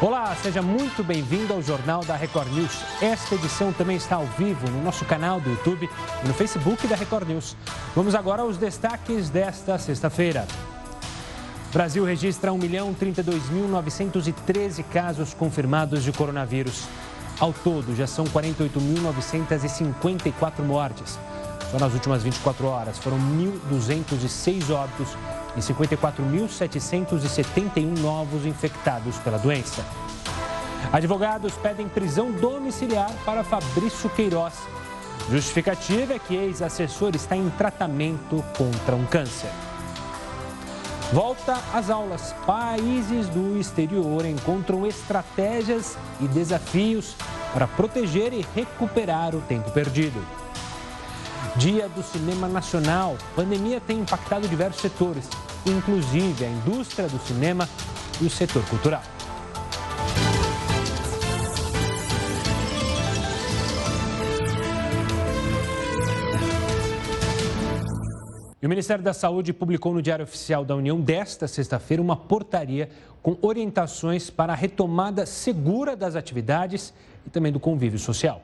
Olá, seja muito bem-vindo ao Jornal da Record News. Esta edição também está ao vivo no nosso canal do YouTube e no Facebook da Record News. Vamos agora aos destaques desta sexta-feira. Brasil registra 1.032.913 casos confirmados de coronavírus. Ao todo, já são 48.954 mortes. Só nas últimas 24 horas foram 1.206 óbitos e 54.771 novos infectados pela doença. Advogados pedem prisão domiciliar para Fabrício Queiroz. Justificativa é que ex-assessor está em tratamento contra um câncer. Volta às aulas. Países do exterior encontram estratégias e desafios para proteger e recuperar o tempo perdido. Dia do Cinema Nacional. Pandemia tem impactado diversos setores, inclusive a indústria do cinema e o setor cultural. E o Ministério da Saúde publicou no Diário Oficial da União desta sexta-feira uma portaria com orientações para a retomada segura das atividades e também do convívio social.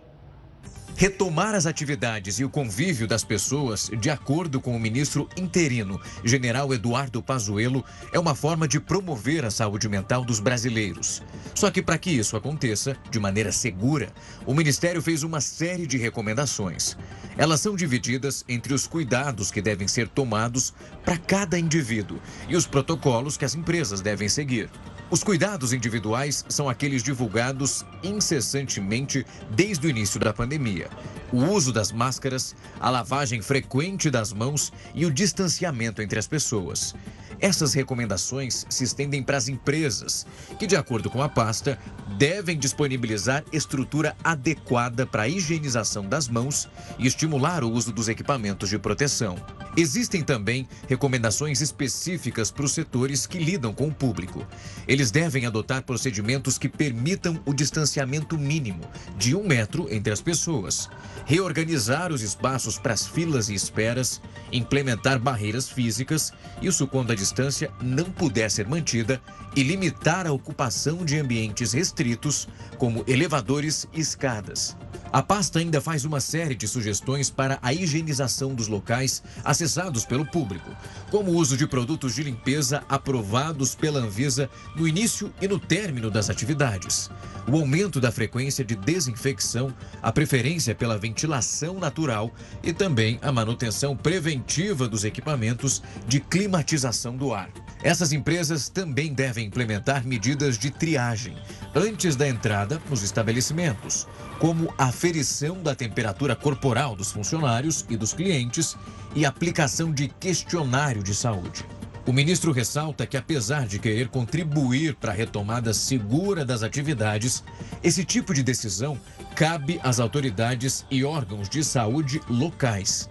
Retomar as atividades e o convívio das pessoas, de acordo com o ministro interino, general Eduardo Pazuello, é uma forma de promover a saúde mental dos brasileiros. Só que para que isso aconteça de maneira segura, o ministério fez uma série de recomendações. Elas são divididas entre os cuidados que devem ser tomados para cada indivíduo e os protocolos que as empresas devem seguir. Os cuidados individuais são aqueles divulgados incessantemente desde o início da pandemia. O uso das máscaras, a lavagem frequente das mãos e o distanciamento entre as pessoas. Essas recomendações se estendem para as empresas, que, de acordo com a pasta, devem disponibilizar estrutura adequada para a higienização das mãos e estimular o uso dos equipamentos de proteção. Existem também recomendações específicas para os setores que lidam com o público. Eles devem adotar procedimentos que permitam o distanciamento mínimo de um metro entre as pessoas, reorganizar os espaços para as filas e esperas, implementar barreiras físicas, isso quando a distância não puder ser mantida, e limitar a ocupação de ambientes restritos, como elevadores e escadas. A pasta ainda faz uma série de sugestões para a higienização dos locais acessados pelo público, como o uso de produtos de limpeza aprovados pela Anvisa no início e no término das atividades, o aumento da frequência de desinfecção, a preferência pela ventilação natural e também a manutenção preventiva dos equipamentos de climatização do ar. Essas empresas também devem implementar medidas de triagem antes da entrada nos estabelecimentos, como a aferição da temperatura corporal dos funcionários e dos clientes e aplicação de questionário de saúde. O ministro ressalta que, apesar de querer contribuir para a retomada segura das atividades, esse tipo de decisão cabe às autoridades e órgãos de saúde locais.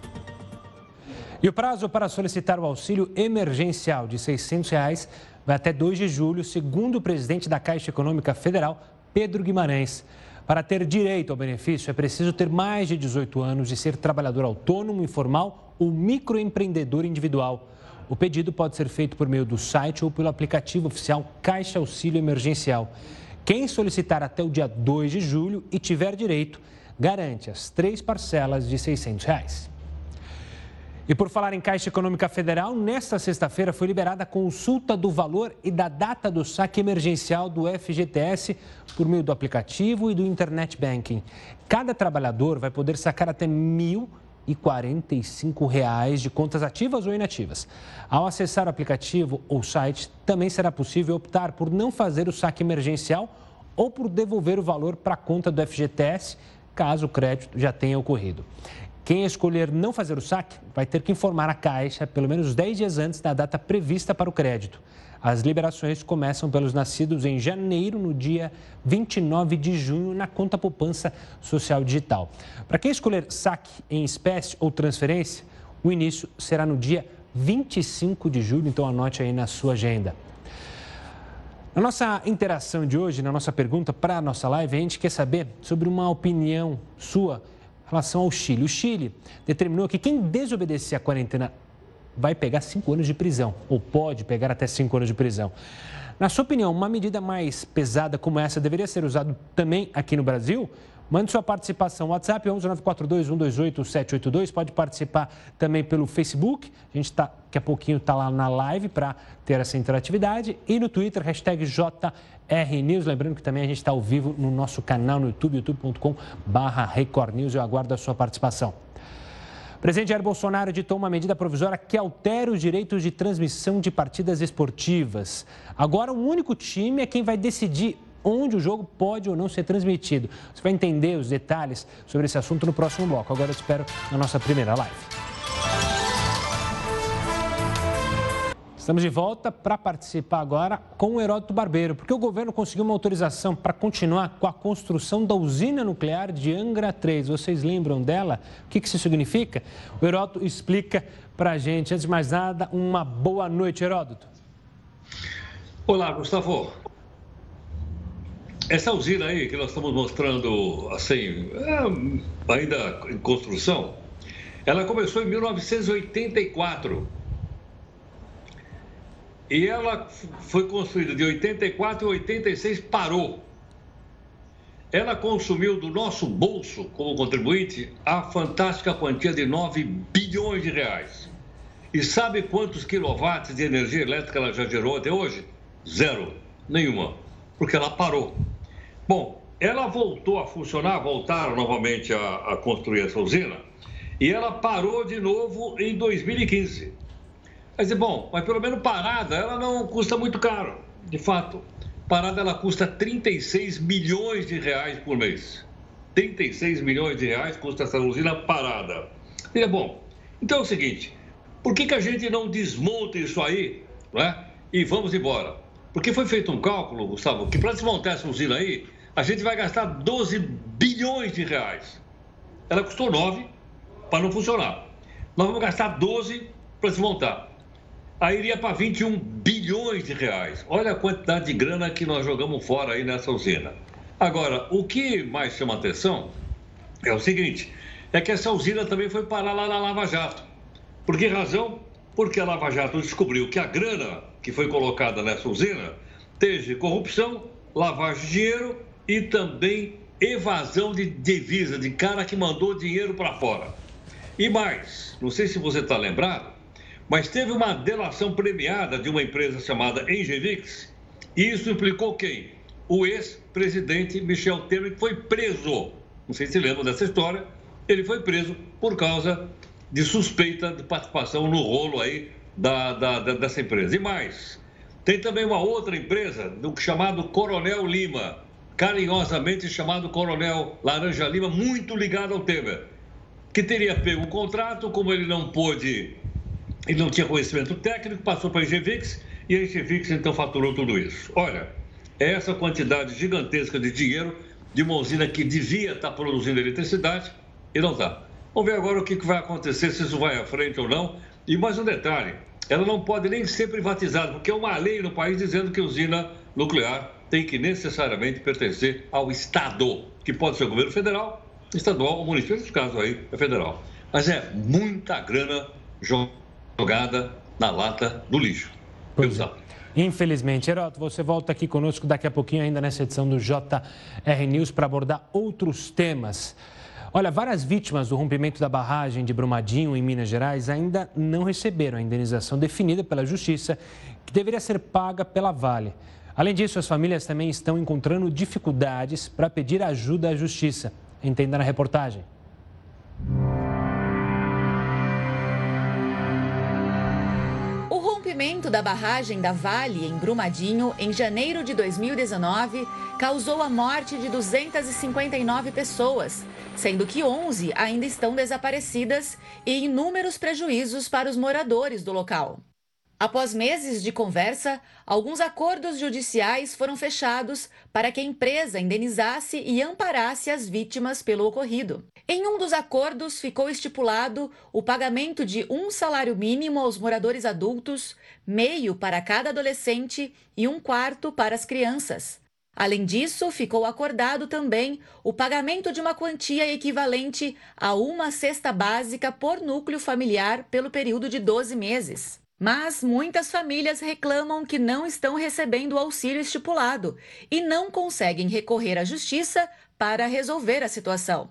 E o prazo para solicitar o auxílio emergencial de 600 reais vai até 2 de julho, segundo o presidente da Caixa Econômica Federal, Pedro Guimarães. Para ter direito ao benefício, é preciso ter mais de 18 anos e ser trabalhador autônomo, informal ou microempreendedor individual. O pedido pode ser feito por meio do site ou pelo aplicativo oficial Caixa Auxílio Emergencial. Quem solicitar até o dia 2 de julho e tiver direito, garante as três parcelas de 600 reais. E por falar em Caixa Econômica Federal, nesta sexta-feira foi liberada a consulta do valor e da data do saque emergencial do FGTS por meio do aplicativo e do Internet Banking. Cada trabalhador vai poder sacar até 1.045 reais de contas ativas ou inativas. Ao acessar o aplicativo ou site, também será possível optar por não fazer o saque emergencial ou por devolver o valor para a conta do FGTS, caso o crédito já tenha ocorrido. Quem escolher não fazer o saque vai ter que informar a Caixa pelo menos 10 dias antes da data prevista para o crédito. As liberações começam pelos nascidos em janeiro, no dia 29 de junho, na conta poupança social digital. Para quem escolher saque em espécie ou transferência, o início será no dia 25 de julho, então anote aí na sua agenda. Na nossa interação de hoje, na nossa pergunta para a nossa live, a gente quer saber sobre uma opinião sua relação ao Chile. O Chile determinou que quem desobedecer à quarentena vai pegar cinco anos de prisão, ou pode pegar até cinco anos de prisão. Na sua opinião, uma medida mais pesada como essa deveria ser usada também aqui no Brasil? Mande sua participação. WhatsApp 11 942 128 782. Pode participar também pelo Facebook. A gente está, daqui a pouquinho está lá na live para ter essa interatividade. E no Twitter, hashtag JRNews. Lembrando que também a gente está ao vivo no nosso canal no YouTube, youtube.com.br Record News. Eu aguardo a sua participação. O presidente Jair Bolsonaro editou uma medida provisória que altera os direitos de transmissão de partidas esportivas. Agora, o único time é quem vai decidir onde o jogo pode ou não ser transmitido. Você vai entender os detalhes sobre esse assunto no próximo bloco. Agora eu te espero na nossa primeira live. Estamos de volta para participar agora com o Heródoto Barbeiro, porque o governo conseguiu uma autorização para continuar com a construção da usina nuclear de Angra 3. Vocês lembram dela? O que isso significa? O Heródoto explica para a gente. Antes de mais nada, uma boa noite, Heródoto. Olá, Gustavo. Essa usina aí que nós estamos mostrando, assim, é, ainda em construção, ela começou em 1984. E ela foi construída de 84 e 86 parou. Ela consumiu do nosso bolso, como contribuinte, a fantástica quantia de 9 bilhões de reais. E sabe quantos quilowatts de energia elétrica ela já gerou até hoje? Zero. Nenhuma. Porque ela parou. Bom, ela voltou a funcionar, voltaram novamente a, a construir essa usina, e ela parou de novo em 2015. Mas, bom, mas pelo menos parada, ela não custa muito caro, de fato. Parada, ela custa 36 milhões de reais por mês. 36 milhões de reais custa essa usina parada. E é bom, então é o seguinte, por que, que a gente não desmonta isso aí, né? E vamos embora? Porque foi feito um cálculo, Gustavo, que para desmontar essa usina aí, a gente vai gastar 12 bilhões de reais. Ela custou 9 para não funcionar. Nós vamos gastar 12 para desmontar. Aí iria para 21 bilhões de reais. Olha a quantidade de grana que nós jogamos fora aí nessa usina. Agora, o que mais chama atenção é o seguinte: é que essa usina também foi parar lá na Lava Jato. Por que razão? Porque a Lava Jato descobriu que a grana que foi colocada nessa usina teve corrupção, lavagem de dinheiro e também evasão de divisa, de cara que mandou dinheiro para fora. E mais, não sei se você está lembrado, mas teve uma delação premiada de uma empresa chamada Engevix, e isso implicou quem? O ex-presidente Michel Temer, que foi preso. Não sei se lembra dessa história. Ele foi preso por causa de suspeita de participação no rolo aí da, da, da dessa empresa. E mais, tem também uma outra empresa, do chamado Coronel Lima, carinhosamente chamado Coronel Laranja Lima, muito ligado ao Temer, que teria pego o contrato, como ele não pôde, ele não tinha conhecimento técnico, passou para a Engevix e a Engevix então faturou tudo isso. Olha, essa quantidade gigantesca de dinheiro de uma usina que devia estar produzindo eletricidade e não está. Vamos ver agora o que vai acontecer, se isso vai à frente ou não. E mais um detalhe, ela não pode nem ser privatizada, porque é uma lei no país dizendo que usina nuclear tem que necessariamente pertencer ao Estado, que pode ser o governo federal, estadual ou municipal, nesse caso aí é federal. Mas é muita grana jogada na lata do lixo. Pois é. Infelizmente. Heroto, você volta aqui conosco daqui a pouquinho, ainda nessa edição do JR News, para abordar outros temas. Olha, várias vítimas do rompimento da barragem de Brumadinho, em Minas Gerais, ainda não receberam a indenização definida pela Justiça, que deveria ser paga pela Vale. Além disso, as famílias também estão encontrando dificuldades para pedir ajuda à justiça. Entenda na reportagem. O rompimento da barragem da Vale em Brumadinho em janeiro de 2019 causou a morte de 259 pessoas, sendo que 11 ainda estão desaparecidas e inúmeros prejuízos para os moradores do local. Após meses de conversa, alguns acordos judiciais foram fechados para que a empresa indenizasse e amparasse as vítimas pelo ocorrido. Em um dos acordos, ficou estipulado o pagamento de um salário mínimo aos moradores adultos, meio para cada adolescente e um quarto para as crianças. Além disso, ficou acordado também o pagamento de uma quantia equivalente a uma cesta básica por núcleo familiar pelo período de 12 meses. Mas muitas famílias reclamam que não estão recebendo o auxílio estipulado e não conseguem recorrer à justiça para resolver a situação.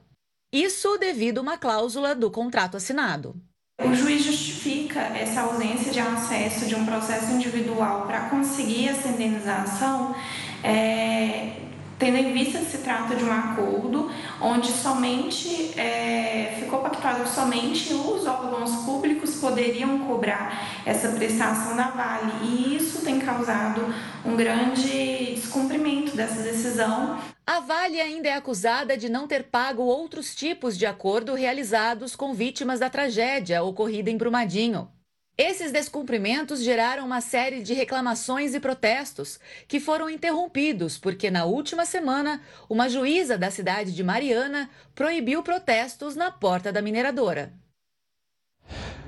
Isso devido a uma cláusula do contrato assinado. O juiz justifica essa ausência de acesso de um processo individual para conseguir essa indenização é, tendo em vista que se trata de um acordo onde somente é, ficou pactuado que somente os órgãos públicos poderiam cobrar essa prestação da Vale e isso tem causado um grande descumprimento dessa decisão. A Vale ainda é acusada de não ter pago outros tipos de acordo realizados com vítimas da tragédia ocorrida em Brumadinho. Esses descumprimentos geraram uma série de reclamações e protestos que foram interrompidos porque, na última semana, uma juíza da cidade de Mariana proibiu protestos na porta da mineradora.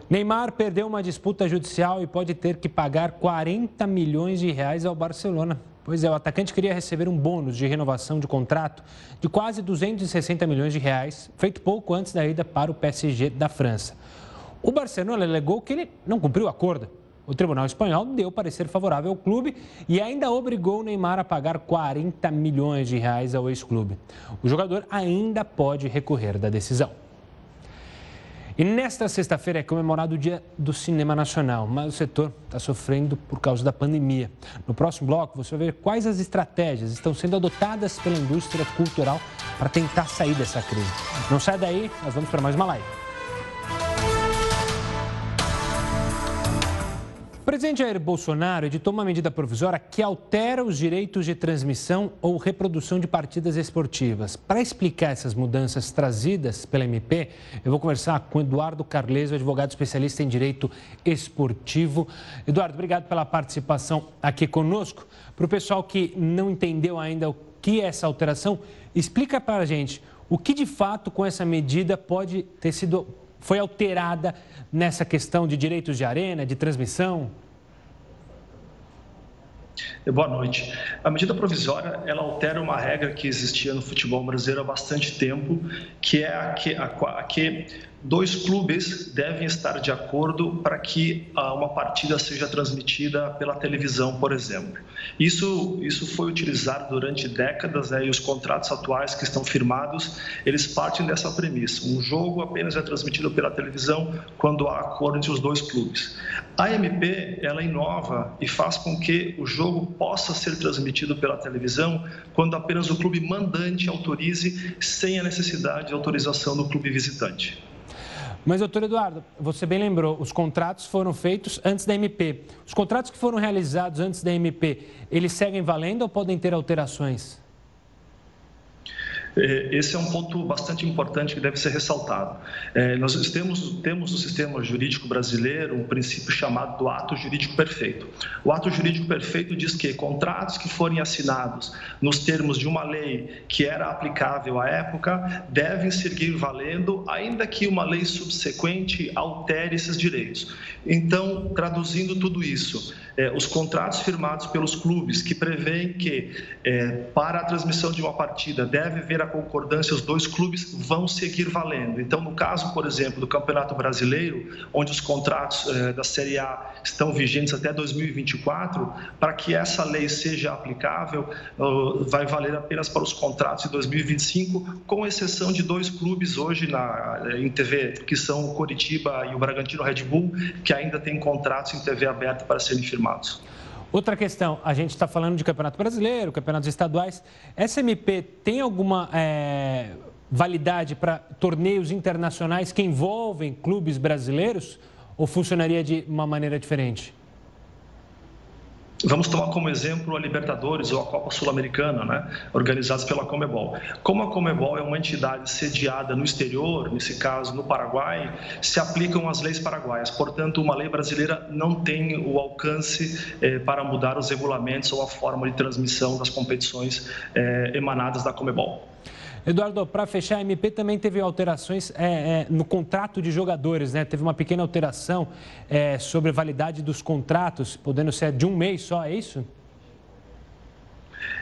Neymar perdeu uma disputa judicial e pode ter que pagar 40 milhões de reais ao Barcelona. Pois é, o atacante queria receber um bônus de renovação de contrato de quase 260 milhões de reais, feito pouco antes da ida para o PSG da França. O Barcelona alegou que ele não cumpriu o acordo. O Tribunal Espanhol deu parecer favorável ao clube e ainda obrigou o Neymar a pagar 40 milhões de reais ao ex-clube. O jogador ainda pode recorrer da decisão. E nesta sexta-feira é comemorado o Dia do Cinema Nacional, mas o setor está sofrendo por causa da pandemia. No próximo bloco, você vai ver quais as estratégias estão sendo adotadas pela indústria cultural para tentar sair dessa crise. Não sai daí, nós vamos para mais uma live. O presidente Jair Bolsonaro editou uma medida provisória que altera os direitos de transmissão ou reprodução de partidas esportivas. Para explicar essas mudanças trazidas pela MP, eu vou conversar com Eduardo Carleso, advogado especialista em direito esportivo. Eduardo, obrigado pela participação aqui conosco. Para o pessoal que não entendeu ainda o que é essa alteração, explica para a gente o que de fato com essa medida pode ter sido foi alterada nessa questão de direitos de arena, de transmissão? Boa noite. A medida provisória ela altera uma regra que existia no futebol brasileiro há bastante tempo, que é a que, a, a que dois clubes devem estar de acordo para que ah, uma partida seja transmitida pela televisão, por exemplo. Isso, isso foi utilizado durante décadas né, e os contratos atuais que estão firmados, eles partem dessa premissa. Um jogo apenas é transmitido pela televisão quando há acordo entre os dois clubes. A MP, ela inova e faz com que o jogo possa ser transmitido pela televisão quando apenas o clube mandante autorize sem a necessidade de autorização do clube visitante. Mas, doutor Eduardo, você bem lembrou, os contratos foram feitos antes da MP. Os contratos que foram realizados antes da MP, eles seguem valendo ou podem ter alterações? É, esse é um ponto bastante importante que deve ser ressaltado. É, nós temos, temos no sistema jurídico brasileiro um princípio chamado do ato jurídico perfeito. O ato jurídico perfeito diz que contratos que forem assinados nos termos de uma lei que era aplicável à época devem seguir valendo, ainda que uma lei subsequente altere esses direitos. Então, traduzindo tudo isso, é, os contratos firmados pelos clubes que prevêem que é, para a transmissão de uma partida deve haver a concordância, os dois clubes vão seguir valendo. Então, no caso, por exemplo, do Campeonato Brasileiro, onde os contratos é, da Série A estão vigentes até 2024, para que essa lei seja aplicável, vai valer apenas para os contratos de 2025, com exceção de dois clubes hoje na, em TV, que são o Coritiba e o Bragantino Red Bull, que ainda têm contratos em TV aberta para serem firmados Outra questão, a gente está falando de Campeonato Brasileiro, campeonatos estaduais. Essa MP tem alguma é, validade para torneios internacionais que envolvem clubes brasileiros ou funcionaria de uma maneira diferente? Vamos tomar como exemplo a Libertadores ou a Copa Sul-Americana, né, organizadas pela Comebol. Como a Comebol é uma entidade sediada no exterior, nesse caso no Paraguai, se aplicam as leis paraguaias. Portanto, uma lei brasileira não tem o alcance eh, para mudar os regulamentos ou a forma de transmissão das competições eh, emanadas da Comebol. Eduardo, para fechar, a MP também teve alterações é, é, no contrato de jogadores, né? Teve uma pequena alteração é, sobre a validade dos contratos, podendo ser de um mês só, é isso?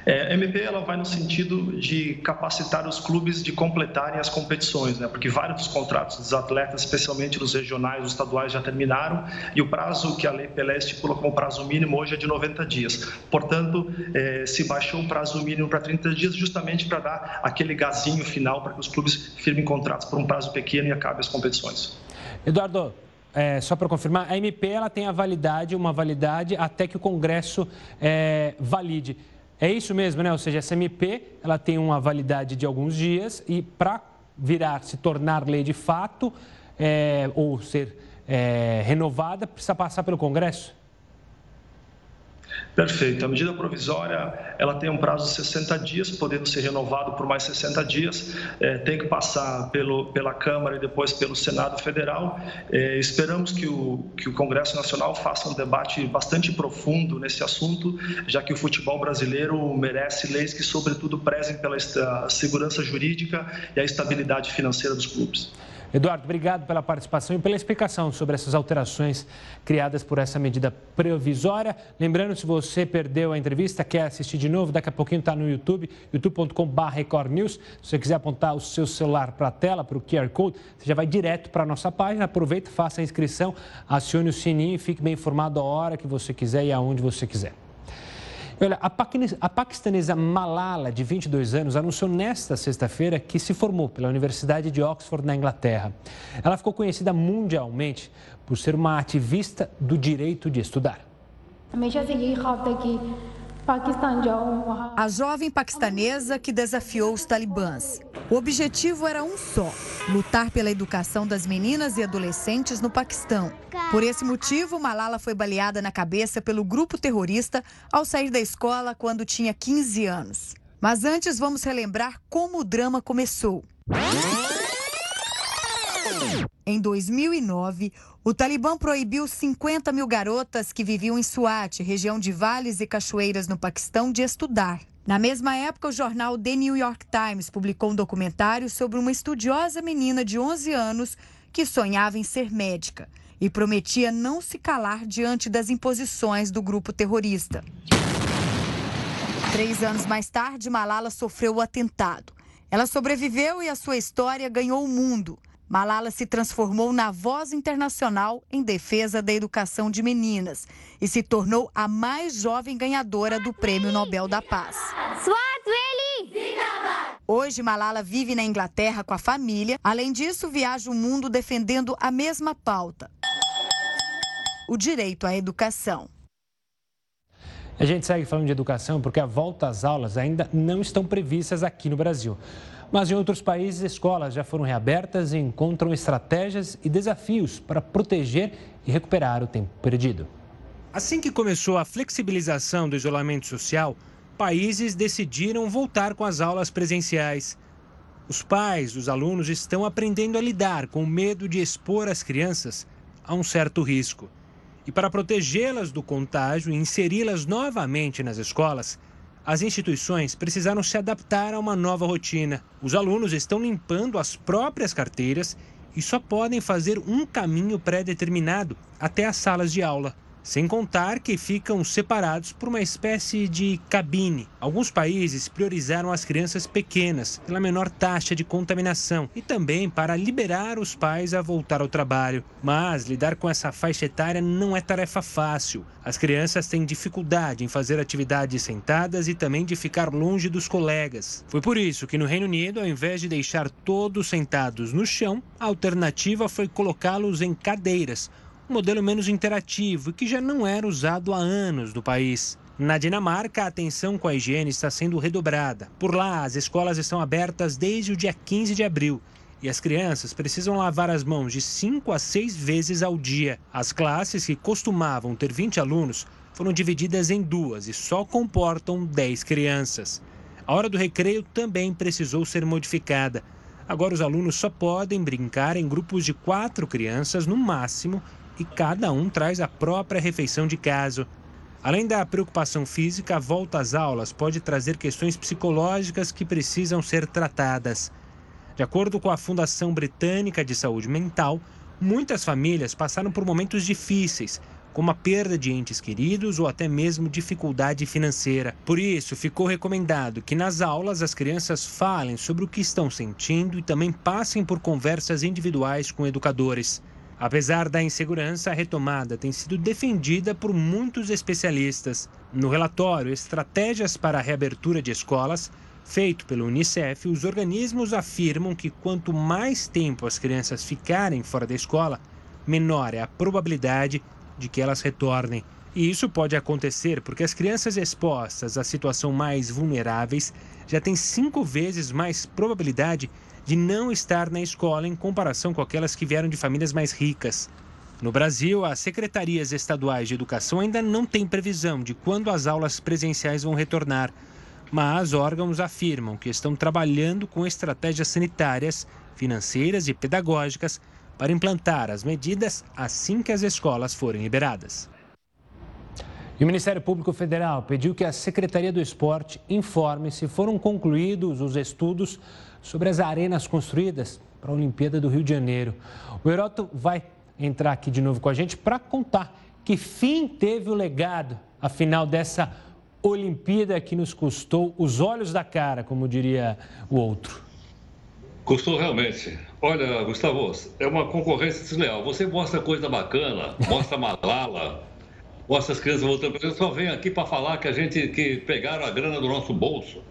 É, MP ela vai no sentido de capacitar os clubes de completarem as competições, né? porque vários dos contratos dos atletas, especialmente nos regionais, os estaduais, já terminaram e o prazo que a Lei Pelé estipula como prazo mínimo hoje é de 90 dias. Portanto, é, se baixou o prazo mínimo para 30 dias justamente para dar aquele gazinho final para que os clubes firmem contratos por um prazo pequeno e acabem as competições. Eduardo, é, só para confirmar, a MP ela tem a validade, uma validade até que o Congresso é, valide. É isso mesmo, né? Ou seja, essa MP ela tem uma validade de alguns dias e para virar, se tornar lei de fato é, ou ser é, renovada, precisa passar pelo Congresso? Perfeito. A medida provisória ela tem um prazo de 60 dias, podendo ser renovado por mais 60 dias. É, tem que passar pelo, pela Câmara e depois pelo Senado Federal. É, esperamos que o, que o Congresso Nacional faça um debate bastante profundo nesse assunto, já que o futebol brasileiro merece leis que, sobretudo, prezem pela segurança jurídica e a estabilidade financeira dos clubes. Eduardo, obrigado pela participação e pela explicação sobre essas alterações criadas por essa medida provisória. Lembrando, se você perdeu a entrevista, quer assistir de novo, daqui a pouquinho está no YouTube, youtube.com.br. Se você quiser apontar o seu celular para a tela, para o QR Code, você já vai direto para a nossa página. Aproveita, faça a inscrição, acione o sininho e fique bem informado a hora que você quiser e aonde você quiser. Olha, a paquistanesa Malala, de 22 anos, anunciou nesta sexta-feira que se formou pela Universidade de Oxford, na Inglaterra. Ela ficou conhecida mundialmente por ser uma ativista do direito de estudar. A jovem paquistanesa que desafiou os talibãs. O objetivo era um só: lutar pela educação das meninas e adolescentes no Paquistão. Por esse motivo, Malala foi baleada na cabeça pelo grupo terrorista ao sair da escola quando tinha 15 anos. Mas antes, vamos relembrar como o drama começou. Em 2009, o Talibã proibiu 50 mil garotas que viviam em Swat, região de vales e cachoeiras no Paquistão, de estudar. Na mesma época, o jornal The New York Times publicou um documentário sobre uma estudiosa menina de 11 anos que sonhava em ser médica e prometia não se calar diante das imposições do grupo terrorista. Três anos mais tarde, Malala sofreu o atentado. Ela sobreviveu e a sua história ganhou o mundo. Malala se transformou na voz internacional em defesa da educação de meninas e se tornou a mais jovem ganhadora do Prêmio Nobel da Paz. Hoje, Malala vive na Inglaterra com a família. Além disso, viaja o mundo defendendo a mesma pauta: o direito à educação. A gente segue falando de educação porque a volta às aulas ainda não estão previstas aqui no Brasil. Mas em outros países, escolas já foram reabertas e encontram estratégias e desafios para proteger e recuperar o tempo perdido. Assim que começou a flexibilização do isolamento social, países decidiram voltar com as aulas presenciais. Os pais dos alunos estão aprendendo a lidar com o medo de expor as crianças a um certo risco. E para protegê-las do contágio e inseri-las novamente nas escolas, as instituições precisaram se adaptar a uma nova rotina. Os alunos estão limpando as próprias carteiras e só podem fazer um caminho pré-determinado até as salas de aula. Sem contar que ficam separados por uma espécie de cabine. Alguns países priorizaram as crianças pequenas pela menor taxa de contaminação e também para liberar os pais a voltar ao trabalho. Mas lidar com essa faixa etária não é tarefa fácil. As crianças têm dificuldade em fazer atividades sentadas e também de ficar longe dos colegas. Foi por isso que no Reino Unido, ao invés de deixar todos sentados no chão, a alternativa foi colocá-los em cadeiras um modelo menos interativo e que já não era usado há anos no país. Na Dinamarca, a atenção com a higiene está sendo redobrada. Por lá, as escolas estão abertas desde o dia 15 de abril e as crianças precisam lavar as mãos de 5 a 6 vezes ao dia. As classes, que costumavam ter 20 alunos, foram divididas em duas e só comportam 10 crianças. A hora do recreio também precisou ser modificada. Agora, os alunos só podem brincar em grupos de quatro crianças no máximo e cada um traz a própria refeição de casa. Além da preocupação física, a volta às aulas pode trazer questões psicológicas que precisam ser tratadas. De acordo com a Fundação Britânica de Saúde Mental, muitas famílias passaram por momentos difíceis, como a perda de entes queridos ou até mesmo dificuldade financeira. Por isso, ficou recomendado que nas aulas as crianças falem sobre o que estão sentindo e também passem por conversas individuais com educadores. Apesar da insegurança, a retomada tem sido defendida por muitos especialistas. No relatório Estratégias para a Reabertura de Escolas, feito pelo Unicef, os organismos afirmam que quanto mais tempo as crianças ficarem fora da escola, menor é a probabilidade de que elas retornem. E isso pode acontecer porque as crianças expostas à situação mais vulneráveis já têm cinco vezes mais probabilidade de não estar na escola em comparação com aquelas que vieram de famílias mais ricas. No Brasil, as secretarias estaduais de educação ainda não têm previsão de quando as aulas presenciais vão retornar, mas órgãos afirmam que estão trabalhando com estratégias sanitárias, financeiras e pedagógicas para implantar as medidas assim que as escolas forem liberadas. O Ministério Público Federal pediu que a Secretaria do Esporte informe se foram concluídos os estudos sobre as arenas construídas para a Olimpíada do Rio de Janeiro. O Heroto vai entrar aqui de novo com a gente para contar que fim teve o legado, afinal, dessa Olimpíada que nos custou os olhos da cara, como diria o outro. Custou realmente. Olha, Gustavo, é uma concorrência desleal. Você mostra coisa bacana, mostra Malala, mostra as crianças voltando para só vem aqui para falar que a gente que pegaram a grana do nosso bolso.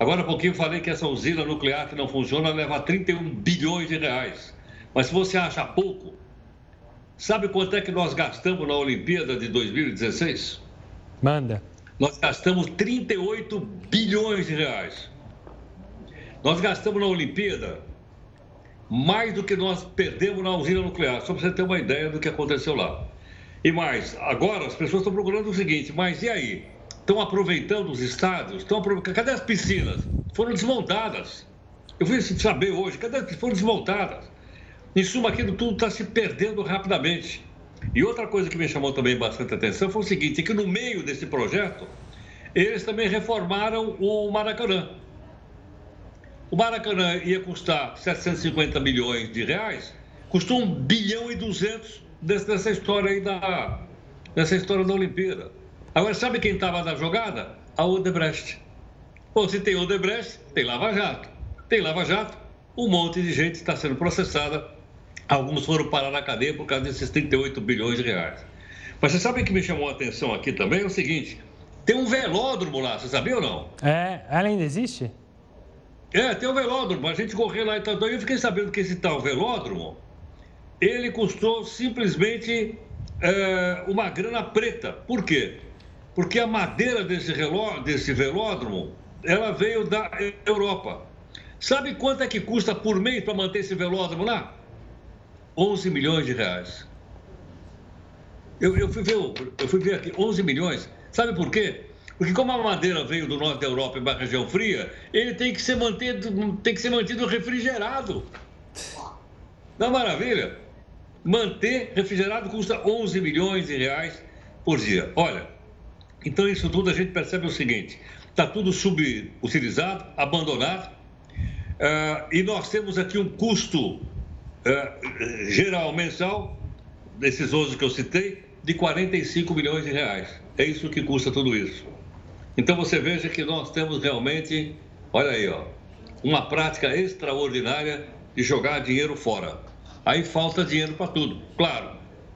Agora há pouquinho falei que essa usina nuclear que não funciona leva 31 bilhões de reais. Mas se você acha pouco, sabe quanto é que nós gastamos na Olimpíada de 2016? Manda. Nós gastamos 38 bilhões de reais. Nós gastamos na Olimpíada mais do que nós perdemos na usina nuclear, só para você ter uma ideia do que aconteceu lá. E mais, agora as pessoas estão procurando o seguinte, mas e aí? Estão aproveitando os estádios? Estão aproveitando... Cadê as piscinas? Foram desmontadas. Eu fui saber hoje, cadê as foram desmontadas? Em suma, aquilo tudo está se perdendo rapidamente. E outra coisa que me chamou também bastante atenção foi o seguinte, é que no meio desse projeto, eles também reformaram o Maracanã. O Maracanã ia custar 750 milhões de reais, custou 1 bilhão e 200 dessa história aí da, dessa história da Olimpíada. Agora, sabe quem estava na jogada? A Odebrecht. Bom, se tem Odebrecht, tem Lava Jato. Tem Lava Jato, um monte de gente está sendo processada. Alguns foram parar na cadeia por causa desses 38 bilhões de reais. Mas você sabe o que me chamou a atenção aqui também? É o seguinte: tem um velódromo lá, você sabia ou não? É, ela ainda existe? É, tem o velódromo. A gente correu lá em Tatuí. Eu fiquei sabendo que esse tal velódromo, ele custou simplesmente é, uma grana preta. Por quê? Porque a madeira desse, reló, desse velódromo, ela veio da Europa. Sabe quanto é que custa por mês para manter esse velódromo lá? 11 milhões de reais. Eu, eu, fui ver, eu fui ver aqui, 11 milhões. Sabe por quê? Porque como a madeira veio do norte da Europa e uma região fria, ele tem que ser mantido, tem que ser mantido refrigerado. Não é maravilha? Manter refrigerado custa 11 milhões de reais por dia. Olha, então isso tudo a gente percebe o seguinte: está tudo subutilizado, abandonado, uh, e nós temos aqui um custo uh, geral mensal, desses 11 que eu citei, de 45 milhões de reais. É isso que custa tudo isso. Então você veja que nós temos realmente, olha aí, ó, uma prática extraordinária de jogar dinheiro fora. Aí falta dinheiro para tudo. Claro,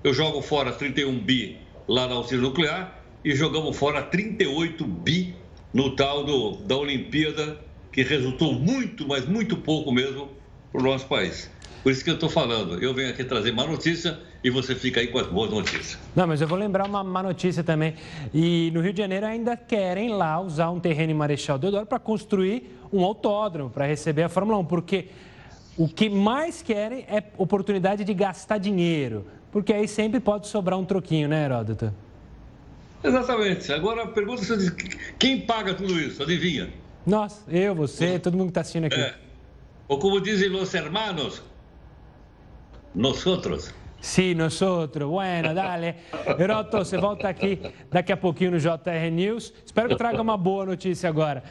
eu jogo fora 31 bi lá na usina nuclear e jogamos fora 38 bi no tal do, da Olimpíada, que resultou muito, mas muito pouco mesmo para o nosso país. Por isso que eu estou falando. Eu venho aqui trazer uma notícia e você fica aí com as boas notícias. Não, mas eu vou lembrar uma má notícia também. E no Rio de Janeiro ainda querem lá usar um terreno em Marechal Deodoro para construir um autódromo para receber a Fórmula 1, porque o que mais querem é oportunidade de gastar dinheiro, porque aí sempre pode sobrar um troquinho, né, Heródoto? Exatamente. Agora a pergunta é quem paga tudo isso? Adivinha? Nós, eu, você, todo mundo que está assistindo aqui. É. Ou como dizem os hermanos, nós outros. Sim, nós outros. Bueno, dale. Heroto, você volta aqui daqui a pouquinho no JR News. Espero que traga uma boa notícia agora.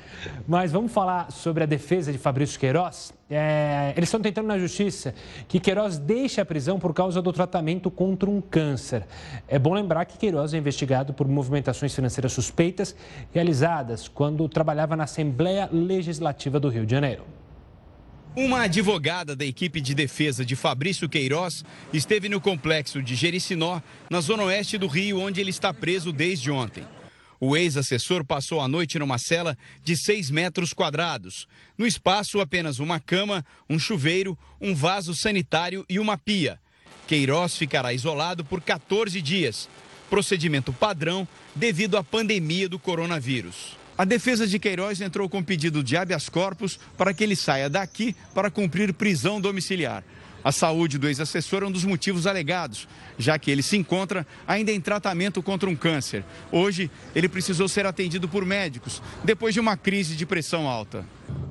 Mas vamos falar sobre a defesa de Fabrício Queiroz. É, eles estão tentando na justiça que Queiroz deixe a prisão por causa do tratamento contra um câncer. É bom lembrar que Queiroz é investigado por movimentações financeiras suspeitas realizadas quando trabalhava na Assembleia Legislativa do Rio de Janeiro. Uma advogada da equipe de defesa de Fabrício Queiroz esteve no complexo de Jericinó, na zona oeste do Rio, onde ele está preso desde ontem. O ex-assessor passou a noite numa cela de 6 metros quadrados. No espaço, apenas uma cama, um chuveiro, um vaso sanitário e uma pia. Queiroz ficará isolado por 14 dias. Procedimento padrão devido à pandemia do coronavírus. A defesa de Queiroz entrou com pedido de habeas corpus para que ele saia daqui para cumprir prisão domiciliar. A saúde do ex-assessor é um dos motivos alegados, já que ele se encontra ainda em tratamento contra um câncer. Hoje, ele precisou ser atendido por médicos depois de uma crise de pressão alta.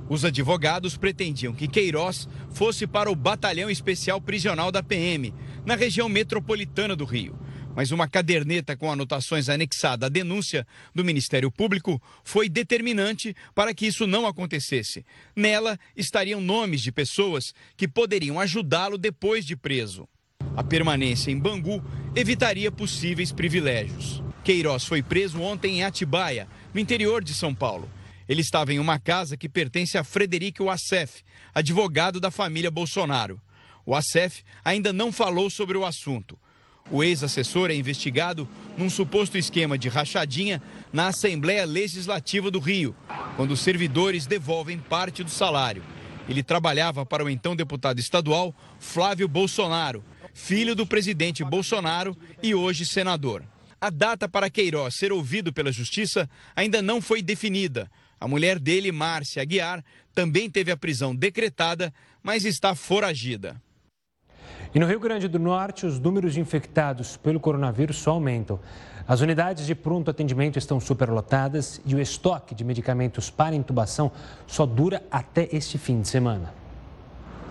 Os advogados pretendiam que Queiroz fosse para o Batalhão Especial Prisional da PM, na região metropolitana do Rio mas uma caderneta com anotações anexada à denúncia do Ministério Público foi determinante para que isso não acontecesse. Nela estariam nomes de pessoas que poderiam ajudá-lo depois de preso. A permanência em Bangu evitaria possíveis privilégios. Queiroz foi preso ontem em Atibaia, no interior de São Paulo. Ele estava em uma casa que pertence a Frederico Wassef, advogado da família Bolsonaro. O Wassef ainda não falou sobre o assunto. O ex-assessor é investigado num suposto esquema de rachadinha na Assembleia Legislativa do Rio, quando os servidores devolvem parte do salário. Ele trabalhava para o então deputado estadual Flávio Bolsonaro, filho do presidente Bolsonaro e hoje senador. A data para Queiroz ser ouvido pela justiça ainda não foi definida. A mulher dele, Márcia Aguiar, também teve a prisão decretada, mas está foragida. E no Rio Grande do Norte, os números de infectados pelo coronavírus só aumentam. As unidades de pronto atendimento estão superlotadas e o estoque de medicamentos para intubação só dura até este fim de semana.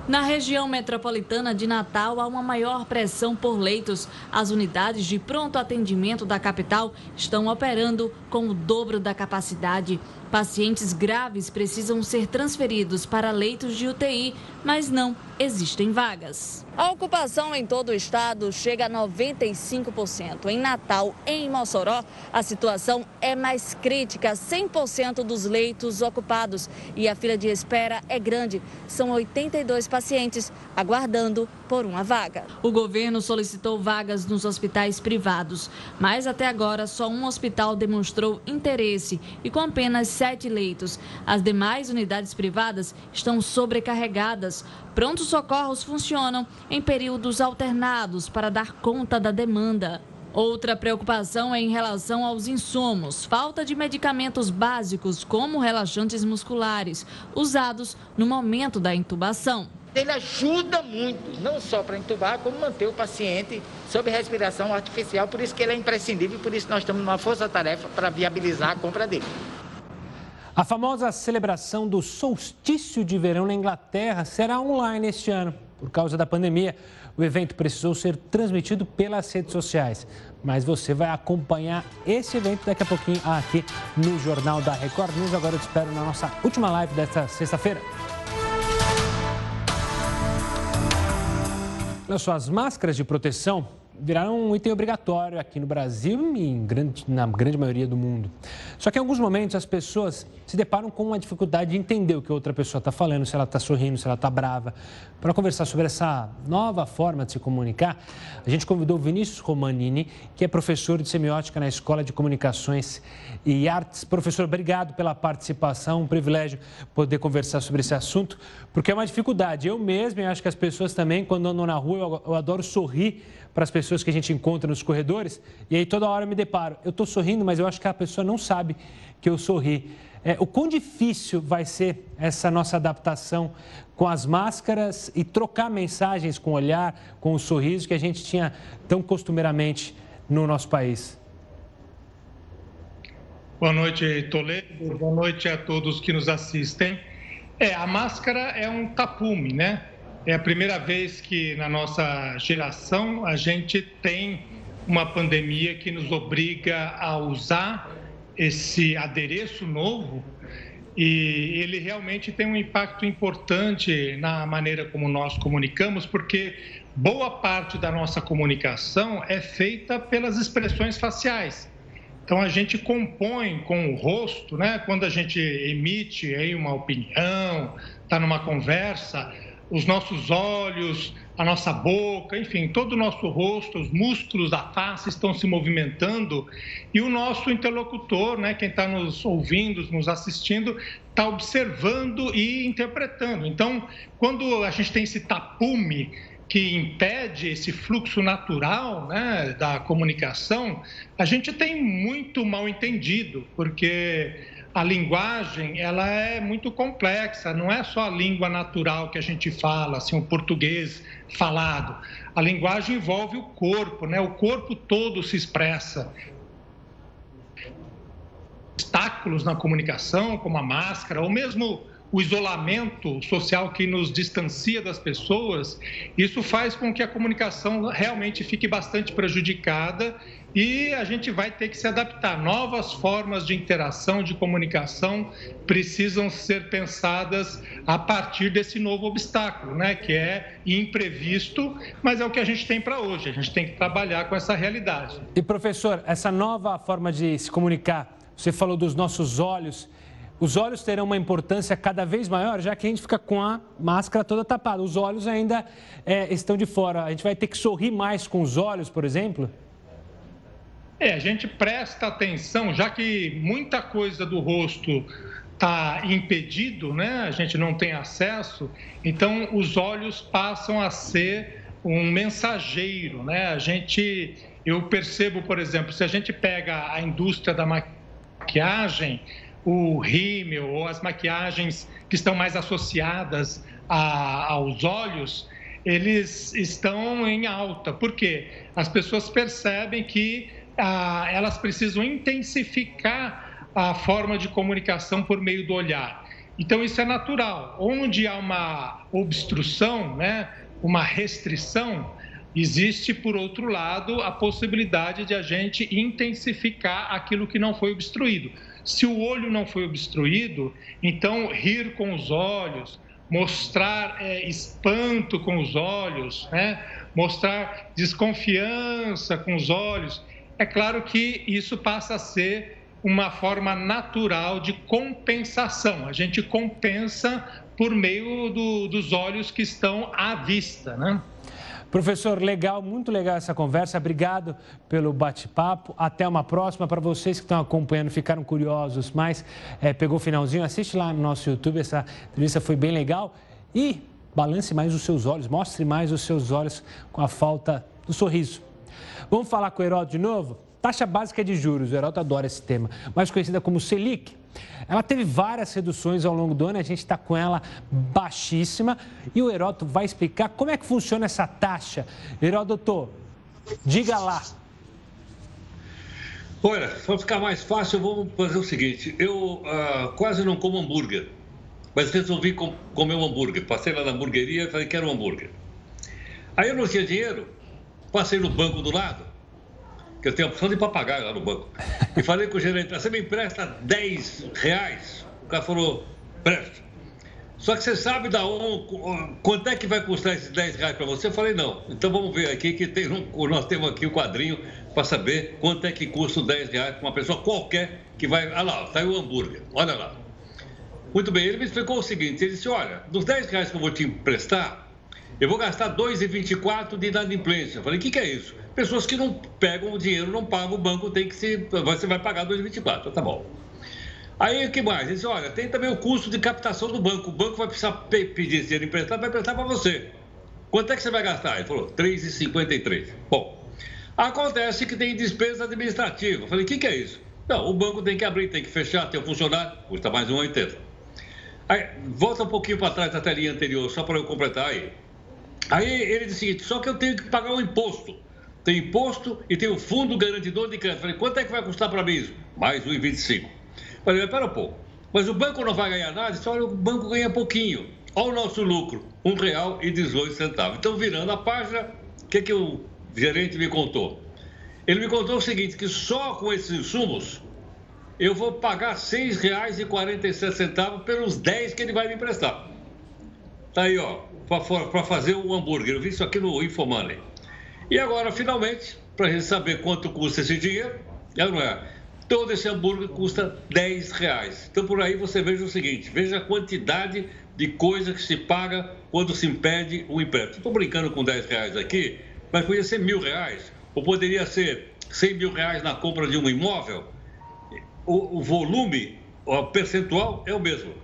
Na região metropolitana de Natal, há uma maior pressão por leitos. As unidades de pronto atendimento da capital estão operando com o dobro da capacidade. Pacientes graves precisam ser transferidos para leitos de UTI, mas não existem vagas. A ocupação em todo o estado chega a 95%. Em Natal, em Mossoró, a situação é mais crítica, 100% dos leitos ocupados e a fila de espera é grande. São 82 pacientes aguardando por uma vaga. O governo solicitou vagas nos hospitais privados, mas até agora só um hospital demonstrou interesse e com apenas sete leitos. As demais unidades privadas estão sobrecarregadas. Prontos socorros funcionam em períodos alternados para dar conta da demanda. Outra preocupação é em relação aos insumos. Falta de medicamentos básicos, como relaxantes musculares, usados no momento da intubação. Ele ajuda muito, não só para entubar, como manter o paciente sob respiração artificial. Por isso que ele é imprescindível, por isso nós estamos numa força-tarefa para viabilizar a compra dele. A famosa celebração do solstício de verão na Inglaterra será online este ano. Por causa da pandemia, o evento precisou ser transmitido pelas redes sociais. Mas você vai acompanhar esse evento daqui a pouquinho aqui no Jornal da Record News. Agora eu te espero na nossa última live desta sexta-feira. Olha só, as máscaras de proteção viraram um item obrigatório aqui no Brasil e grande, na grande maioria do mundo. Só que em alguns momentos as pessoas se deparam com uma dificuldade de entender o que outra pessoa está falando, se ela está sorrindo, se ela está brava. Para conversar sobre essa nova forma de se comunicar, a gente convidou o Vinícius Romanini, que é professor de semiótica na Escola de Comunicações e Artes. Professor, obrigado pela participação, um privilégio poder conversar sobre esse assunto, porque é uma dificuldade. Eu mesmo, e acho que as pessoas também, quando andam na rua, eu, eu adoro sorrir para as pessoas que a gente encontra nos corredores, e aí toda hora eu me deparo. Eu estou sorrindo, mas eu acho que a pessoa não sabe que eu sorri. É, o quão difícil vai ser essa nossa adaptação com as máscaras e trocar mensagens com o olhar, com o sorriso que a gente tinha tão costumeiramente no nosso país? Boa noite, Toledo. Boa noite a todos que nos assistem. É, a máscara é um tapume, né? É a primeira vez que na nossa geração a gente tem uma pandemia que nos obriga a usar esse adereço novo e ele realmente tem um impacto importante na maneira como nós comunicamos, porque boa parte da nossa comunicação é feita pelas expressões faciais. Então a gente compõe com o rosto, né? Quando a gente emite aí uma opinião, está numa conversa, os nossos olhos, a nossa boca, enfim, todo o nosso rosto, os músculos da face estão se movimentando e o nosso interlocutor, né, quem está nos ouvindo, nos assistindo, está observando e interpretando. Então, quando a gente tem esse tapume que impede esse fluxo natural né, da comunicação, a gente tem muito mal entendido, porque a linguagem ela é muito complexa, não é só a língua natural que a gente fala, assim, o português falado. A linguagem envolve o corpo, né? O corpo todo se expressa. Obstáculos na comunicação, como a máscara, ou mesmo o isolamento social que nos distancia das pessoas, isso faz com que a comunicação realmente fique bastante prejudicada e a gente vai ter que se adaptar. Novas formas de interação, de comunicação precisam ser pensadas a partir desse novo obstáculo, né? que é imprevisto, mas é o que a gente tem para hoje. A gente tem que trabalhar com essa realidade. E professor, essa nova forma de se comunicar, você falou dos nossos olhos os olhos terão uma importância cada vez maior, já que a gente fica com a máscara toda tapada. Os olhos ainda é, estão de fora. A gente vai ter que sorrir mais com os olhos, por exemplo? É, a gente presta atenção, já que muita coisa do rosto está impedido, né? A gente não tem acesso, então os olhos passam a ser um mensageiro, né? A gente, eu percebo, por exemplo, se a gente pega a indústria da maquiagem, o rímel ou as maquiagens que estão mais associadas a, aos olhos, eles estão em alta. Por quê? As pessoas percebem que ah, elas precisam intensificar a forma de comunicação por meio do olhar. Então, isso é natural. Onde há uma obstrução, né, uma restrição, existe, por outro lado, a possibilidade de a gente intensificar aquilo que não foi obstruído. Se o olho não foi obstruído, então rir com os olhos, mostrar é, espanto com os olhos, né? mostrar desconfiança com os olhos, é claro que isso passa a ser uma forma natural de compensação. A gente compensa por meio do, dos olhos que estão à vista, né? Professor, legal, muito legal essa conversa. Obrigado pelo bate-papo. Até uma próxima. Para vocês que estão acompanhando, ficaram curiosos, mas é, pegou o finalzinho, assiste lá no nosso YouTube. Essa entrevista foi bem legal. E balance mais os seus olhos, mostre mais os seus olhos com a falta do sorriso. Vamos falar com o Heródoto de novo? Taxa básica de juros, o Heródoto adora esse tema, mais conhecida como Selic. Ela teve várias reduções ao longo do ano, a gente está com ela baixíssima e o Heródoto vai explicar como é que funciona essa taxa. Heródoto, diga lá. Olha, para ficar mais fácil, vamos fazer o seguinte: eu uh, quase não como hambúrguer, mas resolvi com, comer um hambúrguer. Passei lá na hamburgueria e falei: quero um hambúrguer. Aí eu não tinha dinheiro, passei no banco do lado que eu tenho a opção de papagaio lá no banco. E falei com o gerente, você me empresta 10 reais? O cara falou, presta. Só que você sabe da um, quanto é que vai custar esses 10 reais para você? Eu falei, não. Então vamos ver aqui que tem um, nós temos aqui o um quadrinho para saber quanto é que custa os 10 reais para uma pessoa qualquer que vai. Olha lá, está aí o hambúrguer, olha lá. Muito bem, ele me explicou o seguinte: ele disse, olha, dos 10 reais que eu vou te emprestar, eu vou gastar 2,24 de inadimplência. Eu falei, o que, que é isso? Pessoas que não pegam o dinheiro, não pagam, o banco tem que se. Você vai pagar 2,24. Tá bom. Aí o que mais? Ele disse, olha, tem também o custo de captação do banco. O banco vai precisar pedir dinheiro emprestado, vai emprestar para você. Quanto é que você vai gastar? Ele falou, 3,53. Bom, acontece que tem despesa administrativa. Eu falei, o que, que é isso? Não, o banco tem que abrir, tem que fechar, tem um funcionário, custa mais de 1,80. Aí, volta um pouquinho para trás da telinha anterior, só para eu completar aí. Aí ele disse o seguinte, só que eu tenho que pagar um imposto tem imposto e tem o fundo garantidor de crédito. Falei, quanto é que vai custar para mim isso? Mais 1,25. Falei, espera um pouco. Mas o banco não vai ganhar nada? Olha, o banco ganha pouquinho. Olha o nosso lucro, R$ 1,18. Então, virando a página, o que, que o gerente me contou? Ele me contou o seguinte, que só com esses insumos eu vou pagar R$ 6,47 pelos 10 que ele vai me emprestar. Tá aí, ó, para fazer o hambúrguer. Eu vi isso aqui no Infomoney. E agora, finalmente, para a gente saber quanto custa esse dinheiro, é não é? Todo esse hambúrguer custa 10 reais. Então, por aí você veja o seguinte: veja a quantidade de coisa que se paga quando se impede o empréstimo. Estou brincando com 10 reais aqui, mas podia ser mil reais, ou poderia ser 100 mil reais na compra de um imóvel. O, o volume, o percentual é o mesmo.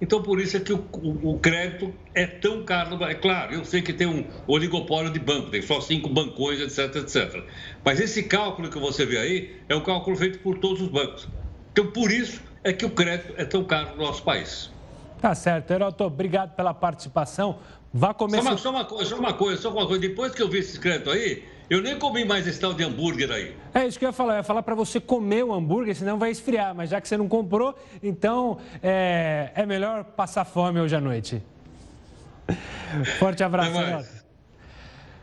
Então, por isso é que o, o, o, crédito é tão caro. É claro, eu sei que tem um oligopólio de banco, tem só cinco bancões, etc, etc. Mas esse cálculo que você vê aí é um cálculo feito por todos os bancos. Então, por isso é que o crédito é tão caro no nosso país. Tá certo, Heroto, obrigado pela participação. Vá começar. Só uma, só uma, coisa, só uma coisa, só uma coisa. Depois que eu vi esse crédito aí, eu nem comi mais esse tal de hambúrguer aí. É isso que eu ia falar. Eu ia falar para você comer o hambúrguer, senão vai esfriar. Mas já que você não comprou, então é, é melhor passar fome hoje à noite. Forte abraço,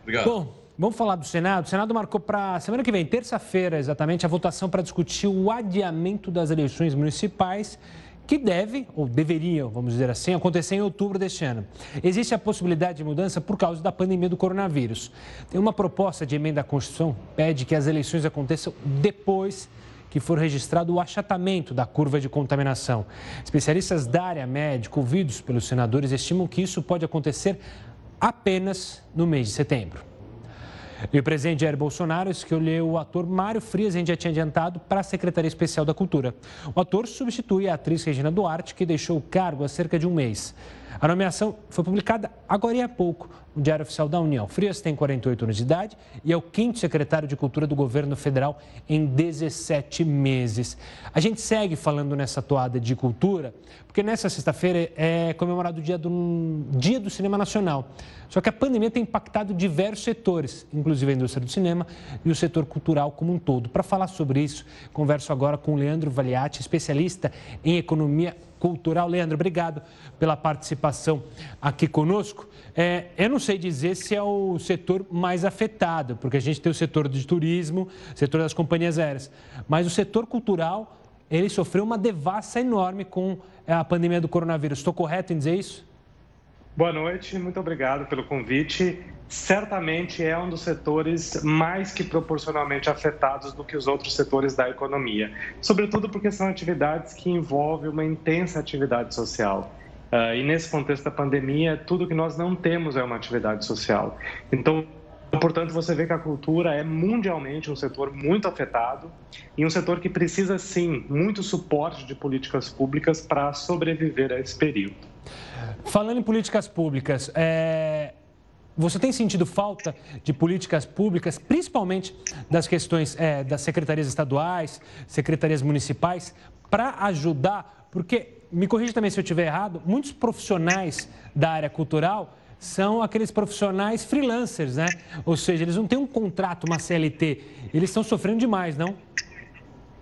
Obrigado. Bom, vamos falar do Senado. O Senado marcou para semana que vem, terça-feira, exatamente, a votação para discutir o adiamento das eleições municipais que deve, ou deveria, vamos dizer assim, acontecer em outubro deste ano. Existe a possibilidade de mudança por causa da pandemia do coronavírus. Tem uma proposta de emenda à Constituição pede que as eleições aconteçam depois que for registrado o achatamento da curva de contaminação. Especialistas da área médica, ouvidos pelos senadores, estimam que isso pode acontecer apenas no mês de setembro. E o presidente Jair Bolsonaro escolheu o ator Mário Frias, a gente já tinha adiantado, para a Secretaria Especial da Cultura. O ator substitui a atriz Regina Duarte, que deixou o cargo há cerca de um mês. A nomeação foi publicada agora há pouco no Diário Oficial da União. Frias tem 48 anos de idade e é o quinto secretário de Cultura do governo federal em 17 meses. A gente segue falando nessa toada de cultura, porque nessa sexta-feira é comemorado o dia do, dia do Cinema Nacional. Só que a pandemia tem impactado diversos setores, inclusive a indústria do cinema e o setor cultural como um todo. Para falar sobre isso, converso agora com o Leandro Valiati, especialista em economia cultural. Leandro, obrigado pela participação aqui conosco. É, eu não sei dizer se é o setor mais afetado, porque a gente tem o setor de turismo, setor das companhias aéreas, mas o setor cultural, ele sofreu uma devassa enorme com a pandemia do coronavírus. Estou correto em dizer isso? Boa noite, muito obrigado pelo convite. Certamente é um dos setores mais que proporcionalmente afetados do que os outros setores da economia, sobretudo porque são atividades que envolvem uma intensa atividade social. Uh, e nesse contexto da pandemia, tudo que nós não temos é uma atividade social. Então, portanto, você vê que a cultura é mundialmente um setor muito afetado e um setor que precisa, sim, muito suporte de políticas públicas para sobreviver a esse período. Falando em políticas públicas, é... você tem sentido falta de políticas públicas, principalmente das questões é, das secretarias estaduais, secretarias municipais, para ajudar? Porque, me corrija também se eu estiver errado, muitos profissionais da área cultural são aqueles profissionais freelancers, né? Ou seja, eles não têm um contrato, uma CLT. Eles estão sofrendo demais, não?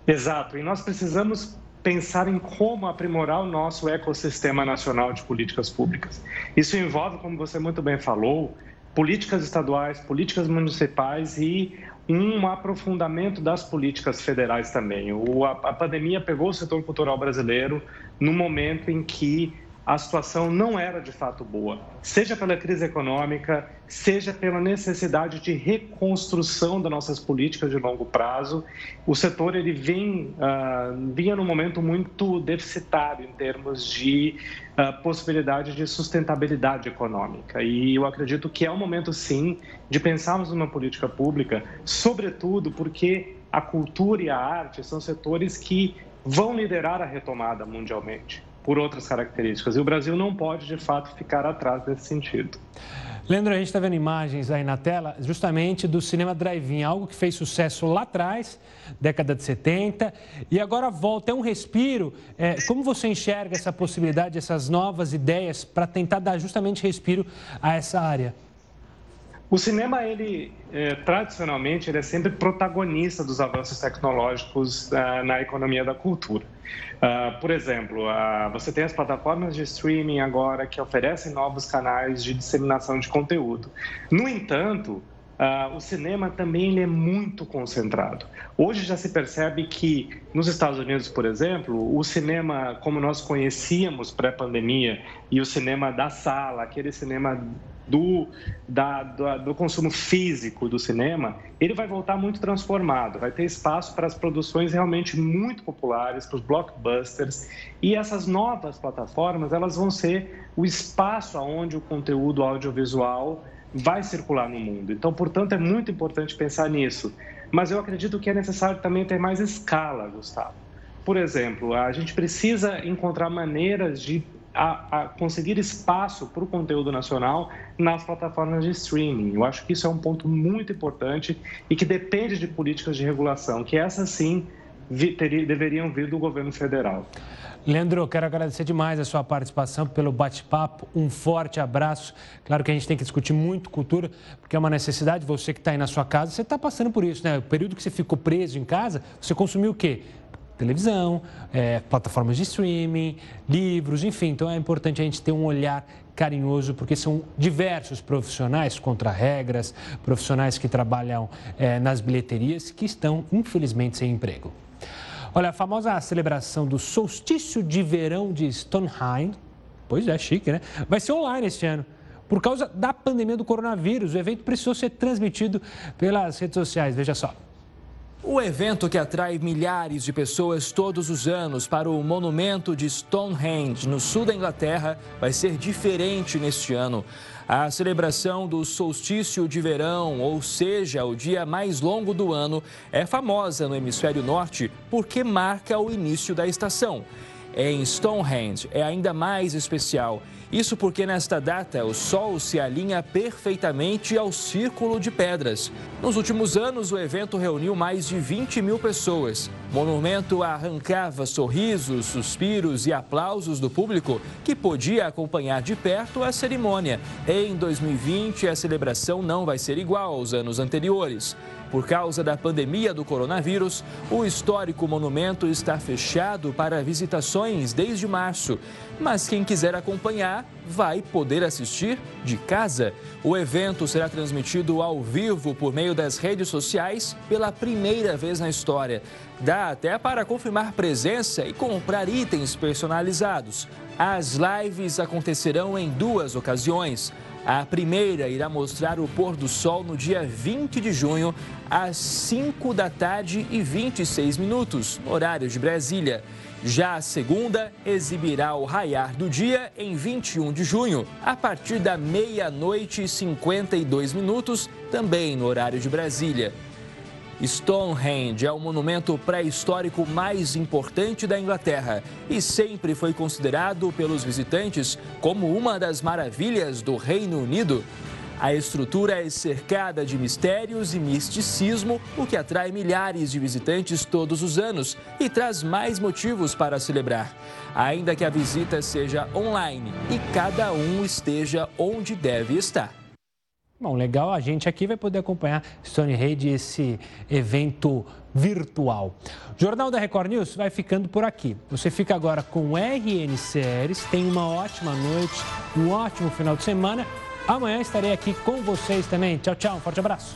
Exato. E nós precisamos pensar em como aprimorar o nosso ecossistema nacional de políticas públicas. Isso envolve, como você muito bem falou, políticas estaduais, políticas municipais e um aprofundamento das políticas federais também. O, a, a pandemia pegou o setor cultural brasileiro no momento em que a situação não era de fato boa, seja pela crise econômica, seja pela necessidade de reconstrução das nossas políticas de longo prazo. O setor ele vem, uh, vinha num momento muito deficitário em termos de uh, possibilidade de sustentabilidade econômica. E eu acredito que é o momento, sim, de pensarmos numa política pública, sobretudo porque a cultura e a arte são setores que vão liderar a retomada mundialmente por outras características. E o Brasil não pode, de fato, ficar atrás nesse sentido. Leandro, a gente está vendo imagens aí na tela justamente do cinema drive-in, algo que fez sucesso lá atrás, década de 70, e agora volta. É um respiro. É, como você enxerga essa possibilidade, essas novas ideias para tentar dar justamente respiro a essa área? O cinema, ele é, tradicionalmente, ele é sempre protagonista dos avanços tecnológicos uh, na economia da cultura. Uh, por exemplo, uh, você tem as plataformas de streaming agora que oferecem novos canais de disseminação de conteúdo. No entanto, Uh, o cinema também ele é muito concentrado. Hoje já se percebe que nos Estados Unidos, por exemplo, o cinema como nós conhecíamos pré-pandemia e o cinema da sala, aquele cinema do, da, do, do, consumo físico do cinema, ele vai voltar muito transformado, vai ter espaço para as produções realmente muito populares, para os blockbusters, e essas novas plataformas, elas vão ser o espaço onde o conteúdo audiovisual vai circular no mundo. Então, portanto, é muito importante pensar nisso. Mas eu acredito que é necessário também ter mais escala, Gustavo. Por exemplo, a gente precisa encontrar maneiras de a, a conseguir espaço para o conteúdo nacional nas plataformas de streaming. Eu acho que isso é um ponto muito importante e que depende de políticas de regulação, que essas sim vi, ter, deveriam vir do governo federal. Leandro, quero agradecer demais a sua participação pelo bate-papo. Um forte abraço. Claro que a gente tem que discutir muito cultura, porque é uma necessidade. Você que está aí na sua casa, você está passando por isso, né? O período que você ficou preso em casa, você consumiu o quê? Televisão, é, plataformas de streaming, livros, enfim. Então é importante a gente ter um olhar carinhoso, porque são diversos profissionais contra regras, profissionais que trabalham é, nas bilheterias que estão, infelizmente, sem emprego. Olha, a famosa celebração do solstício de verão de Stonehenge, pois é, chique, né? Vai ser online este ano. Por causa da pandemia do coronavírus, o evento precisou ser transmitido pelas redes sociais. Veja só. O evento que atrai milhares de pessoas todos os anos para o monumento de Stonehenge, no sul da Inglaterra, vai ser diferente neste ano. A celebração do solstício de verão, ou seja, o dia mais longo do ano, é famosa no hemisfério norte porque marca o início da estação. Em Stonehenge é ainda mais especial isso porque nesta data o Sol se alinha perfeitamente ao círculo de pedras. Nos últimos anos, o evento reuniu mais de 20 mil pessoas. O monumento arrancava sorrisos, suspiros e aplausos do público que podia acompanhar de perto a cerimônia. Em 2020, a celebração não vai ser igual aos anos anteriores. Por causa da pandemia do coronavírus, o histórico monumento está fechado para visitações desde março. Mas quem quiser acompanhar vai poder assistir de casa. O evento será transmitido ao vivo por meio das redes sociais pela primeira vez na história. Dá até para confirmar presença e comprar itens personalizados. As lives acontecerão em duas ocasiões. A primeira irá mostrar o pôr do sol no dia 20 de junho, às 5 da tarde e 26 minutos, horário de Brasília. Já a segunda exibirá o raiar do dia em 21 de junho, a partir da meia-noite e 52 minutos, também no horário de Brasília. Stonehenge é o monumento pré-histórico mais importante da Inglaterra e sempre foi considerado pelos visitantes como uma das maravilhas do Reino Unido. A estrutura é cercada de mistérios e misticismo, o que atrai milhares de visitantes todos os anos e traz mais motivos para celebrar. Ainda que a visita seja online e cada um esteja onde deve estar. Bom, legal, a gente aqui vai poder acompanhar Stonehenge, esse evento virtual. O Jornal da Record News vai ficando por aqui. Você fica agora com o RN Séries, tem uma ótima noite, um ótimo final de semana. Amanhã estarei aqui com vocês também. Tchau, tchau, um forte abraço.